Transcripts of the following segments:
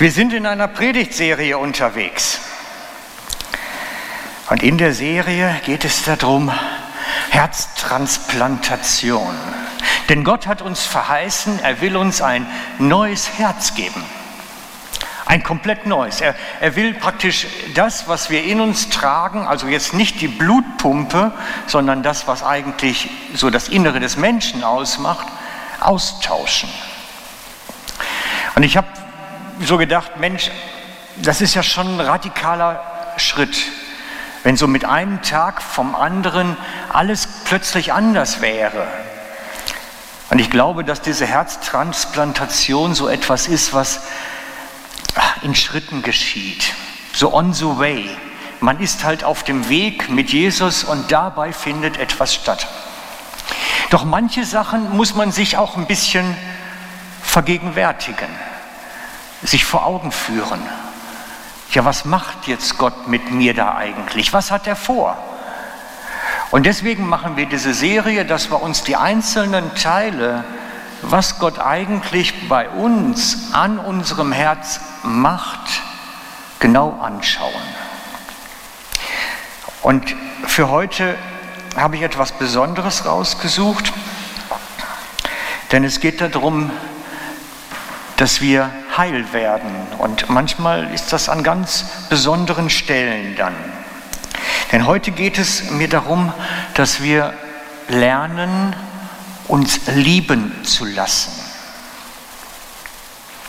Wir sind in einer Predigtserie unterwegs. Und in der Serie geht es darum, Herztransplantation. Denn Gott hat uns verheißen, er will uns ein neues Herz geben. Ein komplett neues. Er, er will praktisch das, was wir in uns tragen, also jetzt nicht die Blutpumpe, sondern das, was eigentlich so das Innere des Menschen ausmacht, austauschen. Und ich habe so gedacht, Mensch, das ist ja schon ein radikaler Schritt, wenn so mit einem Tag vom anderen alles plötzlich anders wäre. Und ich glaube, dass diese Herztransplantation so etwas ist, was in Schritten geschieht, so on the way. Man ist halt auf dem Weg mit Jesus und dabei findet etwas statt. Doch manche Sachen muss man sich auch ein bisschen vergegenwärtigen sich vor Augen führen. Ja, was macht jetzt Gott mit mir da eigentlich? Was hat er vor? Und deswegen machen wir diese Serie, dass wir uns die einzelnen Teile, was Gott eigentlich bei uns an unserem Herz macht, genau anschauen. Und für heute habe ich etwas Besonderes rausgesucht, denn es geht darum, dass wir heil werden. Und manchmal ist das an ganz besonderen Stellen dann. Denn heute geht es mir darum, dass wir lernen, uns lieben zu lassen.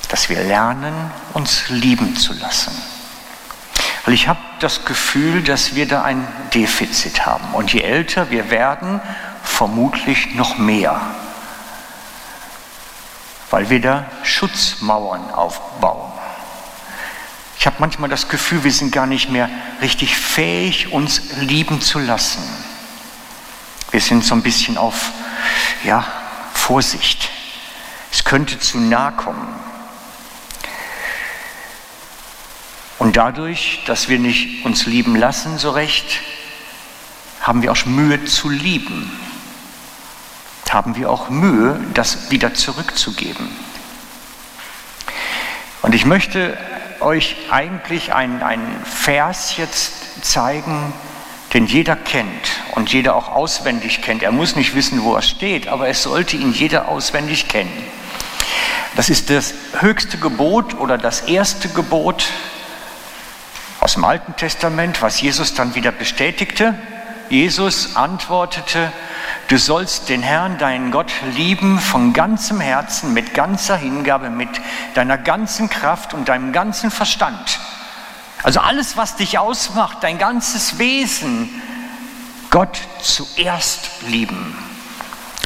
Dass wir lernen, uns lieben zu lassen. Weil ich habe das Gefühl, dass wir da ein Defizit haben. Und je älter wir werden, vermutlich noch mehr weil wir da Schutzmauern aufbauen. Ich habe manchmal das Gefühl, wir sind gar nicht mehr richtig fähig, uns lieben zu lassen. Wir sind so ein bisschen auf ja, Vorsicht. Es könnte zu nahe kommen. Und dadurch, dass wir nicht uns lieben lassen so recht, haben wir auch Mühe zu lieben haben wir auch Mühe, das wieder zurückzugeben. Und ich möchte euch eigentlich einen, Vers jetzt zeigen, den jeder kennt und jeder auch auswendig kennt. Er muss nicht wissen, wo er steht, aber es sollte ihn jeder auswendig kennen. Das ist das höchste Gebot oder das erste Gebot aus dem Alten Testament, was Jesus dann wieder bestätigte. Jesus antwortete, Du sollst den Herrn, deinen Gott, lieben von ganzem Herzen, mit ganzer Hingabe, mit deiner ganzen Kraft und deinem ganzen Verstand. Also alles, was dich ausmacht, dein ganzes Wesen, Gott zuerst lieben.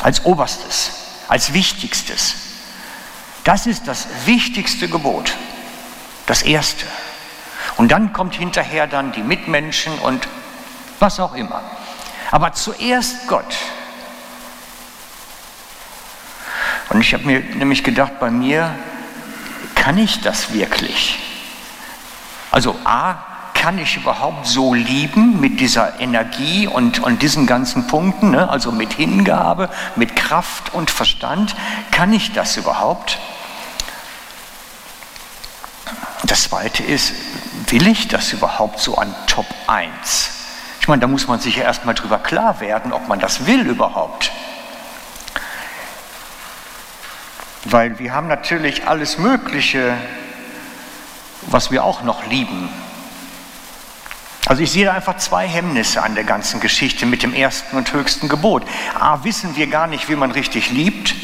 Als oberstes, als wichtigstes. Das ist das wichtigste Gebot. Das erste. Und dann kommt hinterher dann die Mitmenschen und was auch immer. Aber zuerst Gott. Und ich habe mir nämlich gedacht, bei mir kann ich das wirklich? Also A, kann ich überhaupt so lieben mit dieser Energie und, und diesen ganzen Punkten, ne? also mit Hingabe, mit Kraft und Verstand? Kann ich das überhaupt? Das Zweite ist, will ich das überhaupt so an Top 1? Ich meine, da muss man sich ja erstmal drüber klar werden, ob man das will überhaupt. Weil wir haben natürlich alles Mögliche, was wir auch noch lieben. Also ich sehe da einfach zwei Hemmnisse an der ganzen Geschichte mit dem ersten und höchsten Gebot. A, wissen wir gar nicht, wie man richtig liebt.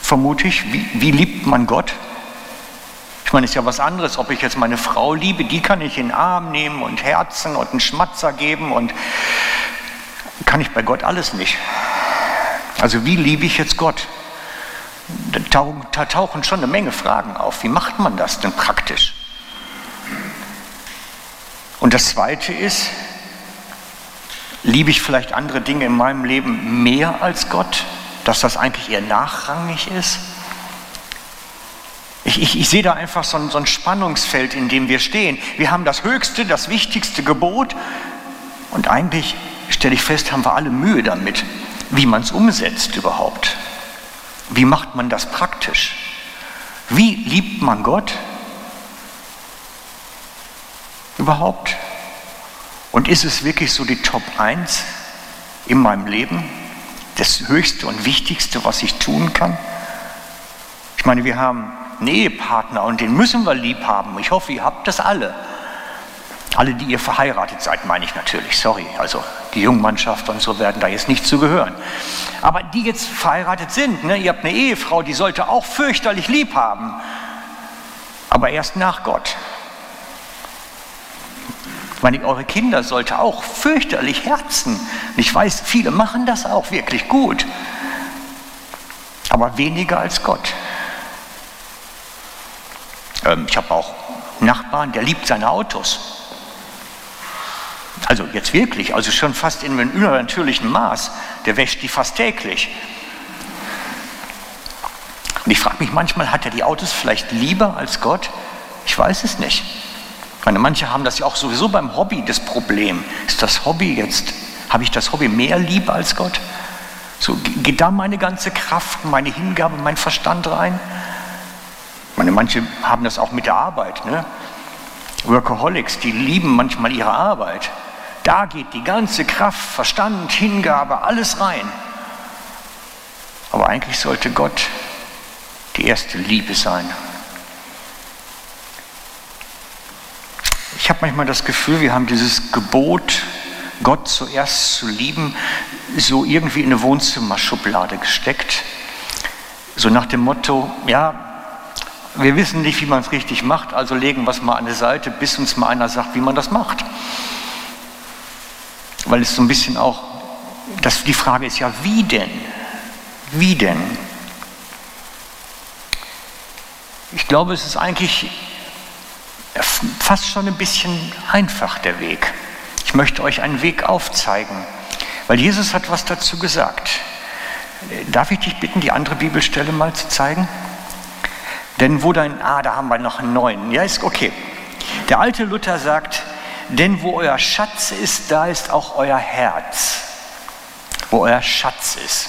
Vermute ich, wie, wie liebt man Gott? Ich meine, es ist ja was anderes, ob ich jetzt meine Frau liebe, die kann ich in den Arm nehmen und Herzen und einen Schmatzer geben und kann ich bei Gott alles nicht. Also wie liebe ich jetzt Gott? Da tauchen schon eine Menge Fragen auf. Wie macht man das denn praktisch? Und das Zweite ist, liebe ich vielleicht andere Dinge in meinem Leben mehr als Gott, dass das eigentlich eher nachrangig ist? Ich, ich, ich sehe da einfach so ein, so ein Spannungsfeld, in dem wir stehen. Wir haben das höchste, das wichtigste Gebot und eigentlich, stelle ich fest, haben wir alle Mühe damit, wie man es umsetzt überhaupt. Wie macht man das praktisch? Wie liebt man Gott überhaupt? Und ist es wirklich so die Top 1 in meinem Leben? Das Höchste und Wichtigste, was ich tun kann? Ich meine, wir haben einen Ehepartner und den müssen wir lieb haben. Ich hoffe, ihr habt das alle. Alle, die ihr verheiratet seid, meine ich natürlich, sorry. Also die Jungmannschaft und so werden da jetzt nicht zugehören. Aber die jetzt verheiratet sind, ne, ihr habt eine Ehefrau, die sollte auch fürchterlich lieb haben. Aber erst nach Gott. Ich meine, eure Kinder sollte auch fürchterlich herzen. Ich weiß, viele machen das auch wirklich gut. Aber weniger als Gott. Ähm, ich habe auch einen Nachbarn, der liebt seine Autos. Also jetzt wirklich, also schon fast in einem übernatürlichen Maß. Der wäscht die fast täglich. Und ich frage mich manchmal, hat er die Autos vielleicht lieber als Gott? Ich weiß es nicht. Ich meine, manche haben das ja auch sowieso beim Hobby das Problem. Ist das Hobby jetzt, habe ich das Hobby mehr lieb als Gott? So geht da meine ganze Kraft, meine Hingabe, mein Verstand rein? Ich meine, manche haben das auch mit der Arbeit. Ne? Workaholics, die lieben manchmal ihre Arbeit. Da geht die ganze Kraft, Verstand, Hingabe, alles rein. Aber eigentlich sollte Gott die erste Liebe sein. Ich habe manchmal das Gefühl, wir haben dieses Gebot, Gott zuerst zu lieben, so irgendwie in eine Wohnzimmerschublade gesteckt. So nach dem Motto, ja, wir wissen nicht, wie man es richtig macht, also legen wir es mal an die Seite, bis uns mal einer sagt, wie man das macht weil es so ein bisschen auch, das, die Frage ist ja, wie denn? Wie denn? Ich glaube, es ist eigentlich fast schon ein bisschen einfach der Weg. Ich möchte euch einen Weg aufzeigen, weil Jesus hat was dazu gesagt. Darf ich dich bitten, die andere Bibelstelle mal zu zeigen? Denn wo dein, ah, da haben wir noch einen neuen. Ja, ist okay. Der alte Luther sagt, denn wo euer Schatz ist, da ist auch euer Herz. Wo euer Schatz ist.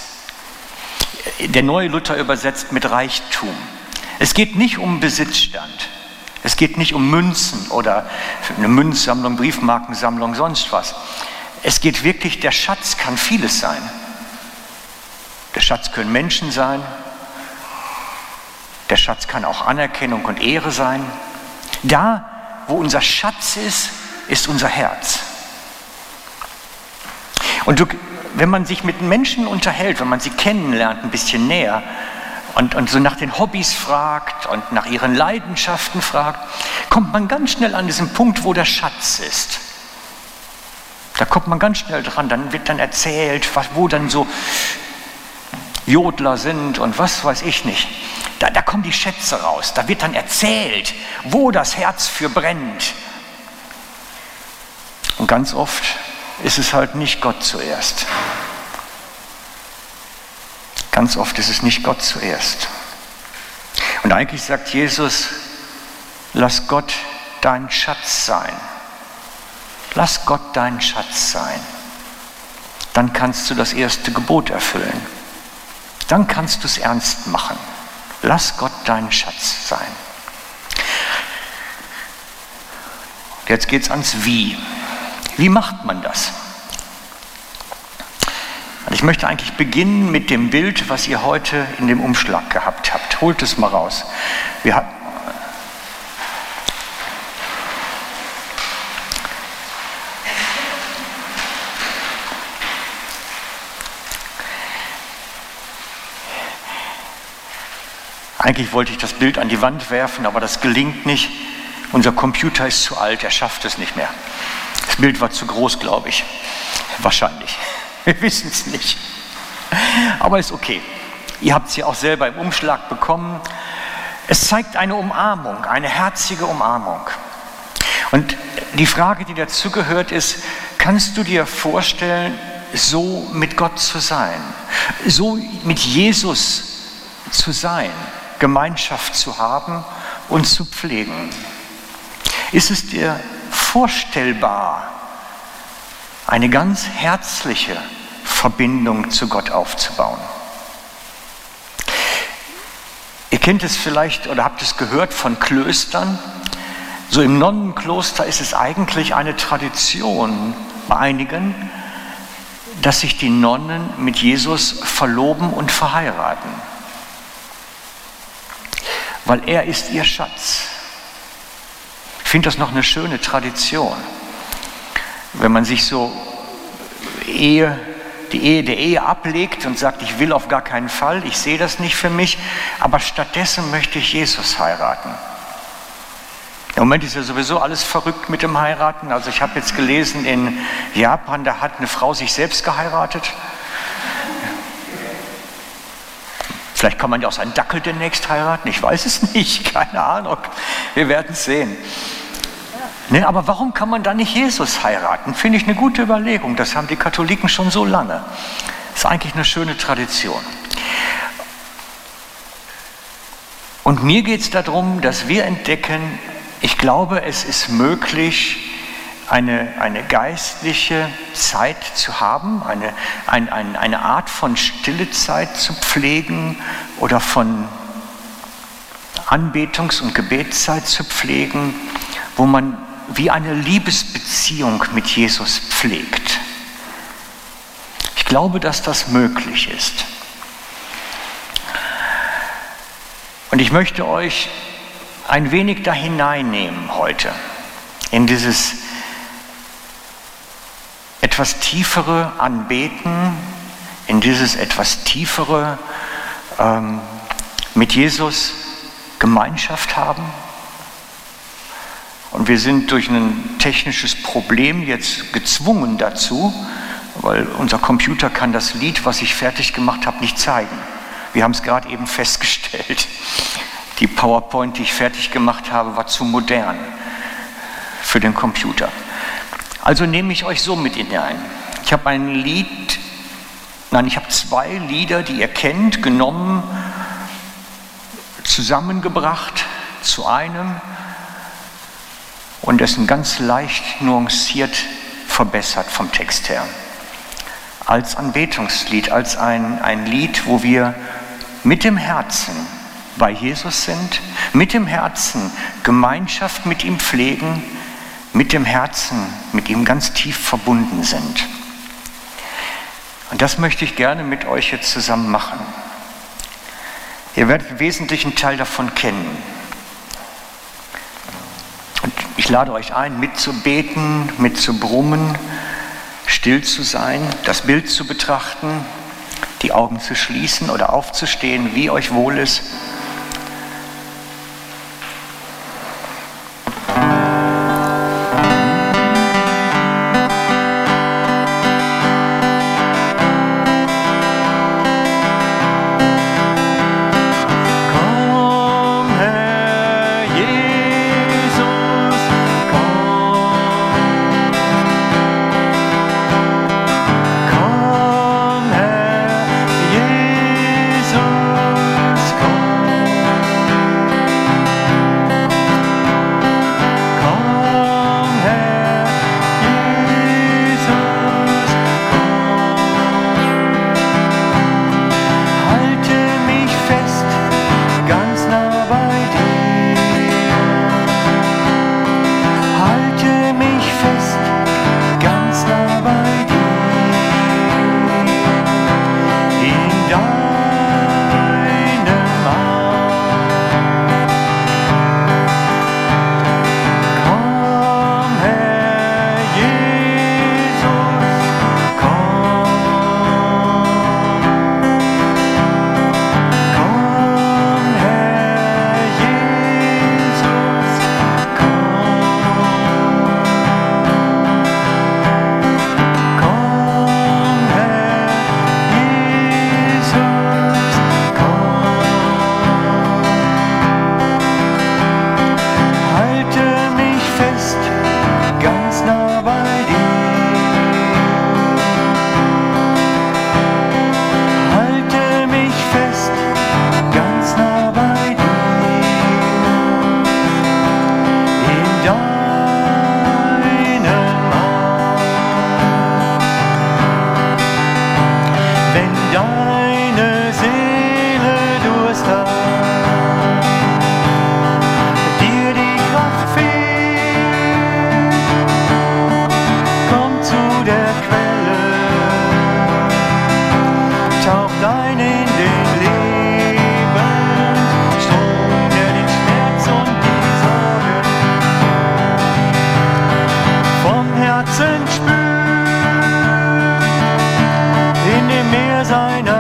Der neue Luther übersetzt mit Reichtum. Es geht nicht um Besitzstand. Es geht nicht um Münzen oder eine Münzsammlung, Briefmarkensammlung, sonst was. Es geht wirklich, der Schatz kann vieles sein. Der Schatz können Menschen sein. Der Schatz kann auch Anerkennung und Ehre sein. Da, wo unser Schatz ist, ist unser Herz. Und du, wenn man sich mit Menschen unterhält, wenn man sie kennenlernt ein bisschen näher und, und so nach den Hobbys fragt und nach ihren Leidenschaften fragt, kommt man ganz schnell an diesen Punkt, wo der Schatz ist. Da kommt man ganz schnell dran, dann wird dann erzählt, was, wo dann so Jodler sind und was weiß ich nicht. Da, da kommen die Schätze raus, da wird dann erzählt, wo das Herz für brennt, und ganz oft ist es halt nicht Gott zuerst. Ganz oft ist es nicht Gott zuerst. Und eigentlich sagt Jesus, lass Gott dein Schatz sein. Lass Gott dein Schatz sein. Dann kannst du das erste Gebot erfüllen. Dann kannst du es ernst machen. Lass Gott dein Schatz sein. Jetzt geht es ans Wie. Wie macht man das? Und ich möchte eigentlich beginnen mit dem Bild, was ihr heute in dem Umschlag gehabt habt. Holt es mal raus. Wir hatten Eigentlich wollte ich das Bild an die Wand werfen, aber das gelingt nicht. Unser Computer ist zu alt, er schafft es nicht mehr. Bild war zu groß, glaube ich. Wahrscheinlich. Wir wissen es nicht. Aber ist okay. Ihr habt sie auch selber im Umschlag bekommen. Es zeigt eine Umarmung, eine herzige Umarmung. Und die Frage, die dazu gehört, ist, kannst du dir vorstellen, so mit Gott zu sein, so mit Jesus zu sein, Gemeinschaft zu haben und zu pflegen? Ist es dir vorstellbar, eine ganz herzliche Verbindung zu Gott aufzubauen. Ihr kennt es vielleicht oder habt es gehört von Klöstern. So im Nonnenkloster ist es eigentlich eine Tradition bei einigen, dass sich die Nonnen mit Jesus verloben und verheiraten. Weil er ist ihr Schatz. Ich finde das noch eine schöne Tradition. Wenn man sich so Ehe, die Ehe der Ehe ablegt und sagt, ich will auf gar keinen Fall, ich sehe das nicht für mich, aber stattdessen möchte ich Jesus heiraten. Im Moment ist ja sowieso alles verrückt mit dem Heiraten. Also ich habe jetzt gelesen, in Japan, da hat eine Frau sich selbst geheiratet. Vielleicht kann man ja auch seinen Dackel demnächst heiraten, ich weiß es nicht, keine Ahnung. Wir werden es sehen. Ne, aber warum kann man dann nicht Jesus heiraten? Finde ich eine gute Überlegung. Das haben die Katholiken schon so lange. Ist eigentlich eine schöne Tradition. Und mir geht es darum, dass wir entdecken, ich glaube, es ist möglich, eine, eine geistliche Zeit zu haben, eine, ein, ein, eine Art von Stillezeit zu pflegen oder von Anbetungs- und Gebetszeit zu pflegen, wo man wie eine Liebesbeziehung mit Jesus pflegt. Ich glaube, dass das möglich ist. Und ich möchte euch ein wenig da hineinnehmen heute, in dieses etwas tiefere Anbeten, in dieses etwas tiefere ähm, mit Jesus Gemeinschaft haben. Und wir sind durch ein technisches Problem jetzt gezwungen dazu, weil unser Computer kann das Lied, was ich fertig gemacht habe, nicht zeigen. Wir haben es gerade eben festgestellt. Die PowerPoint, die ich fertig gemacht habe, war zu modern für den Computer. Also nehme ich euch so mit hinein. Ich habe ein Lied, nein, ich habe zwei Lieder, die ihr kennt, genommen, zusammengebracht zu einem und es sind ganz leicht nuanciert verbessert vom Text her. Als Anbetungslied, als ein, ein Lied, wo wir mit dem Herzen bei Jesus sind, mit dem Herzen Gemeinschaft mit ihm pflegen, mit dem Herzen mit ihm ganz tief verbunden sind. Und das möchte ich gerne mit euch jetzt zusammen machen. Ihr werdet einen wesentlichen Teil davon kennen. Lade euch ein, mitzubeten, mitzubrummen, still zu sein, das Bild zu betrachten, die Augen zu schließen oder aufzustehen, wie euch wohl ist. Herzen spürt, in dem Meer seiner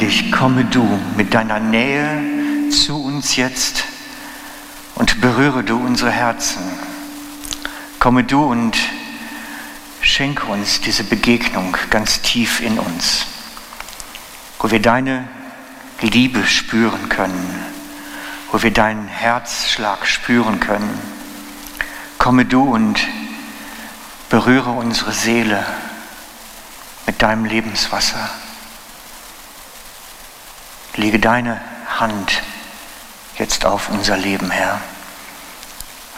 Dich, komme du mit deiner Nähe zu uns jetzt und berühre du unsere Herzen. Komme du und schenke uns diese Begegnung ganz tief in uns, wo wir deine Liebe spüren können, wo wir deinen Herzschlag spüren können. Komme du und berühre unsere Seele mit deinem Lebenswasser. Lege deine Hand jetzt auf unser Leben, Herr,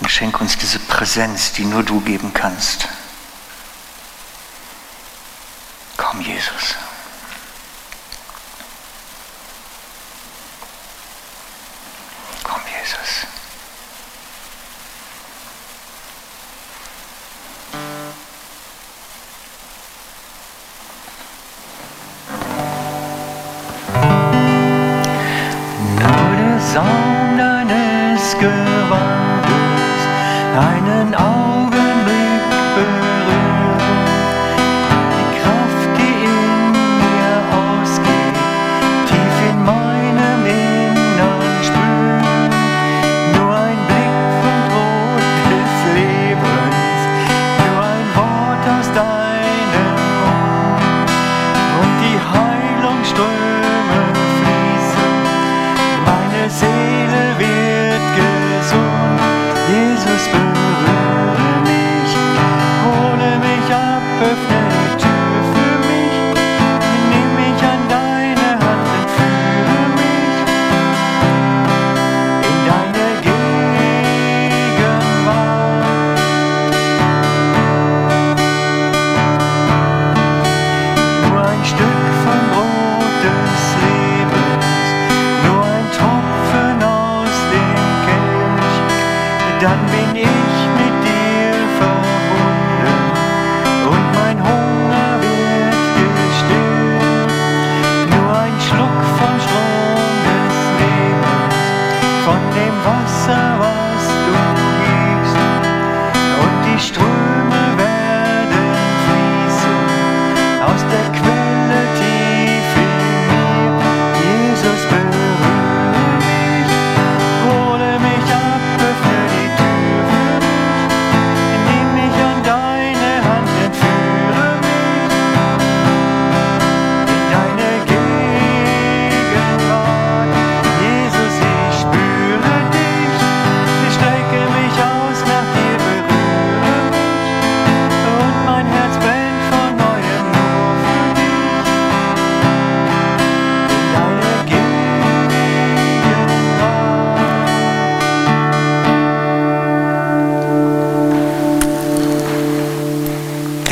und schenk uns diese Präsenz, die nur du geben kannst. Komm, Jesus.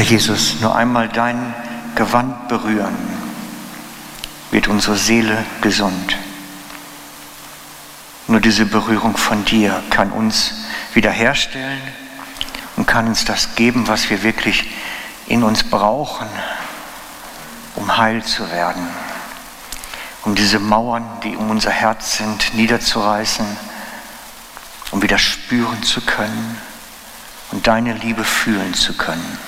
Jesus, nur einmal dein Gewand berühren, wird unsere Seele gesund. Nur diese Berührung von dir kann uns wiederherstellen und kann uns das geben, was wir wirklich in uns brauchen, um heil zu werden, um diese Mauern, die um unser Herz sind, niederzureißen, um wieder spüren zu können und deine Liebe fühlen zu können.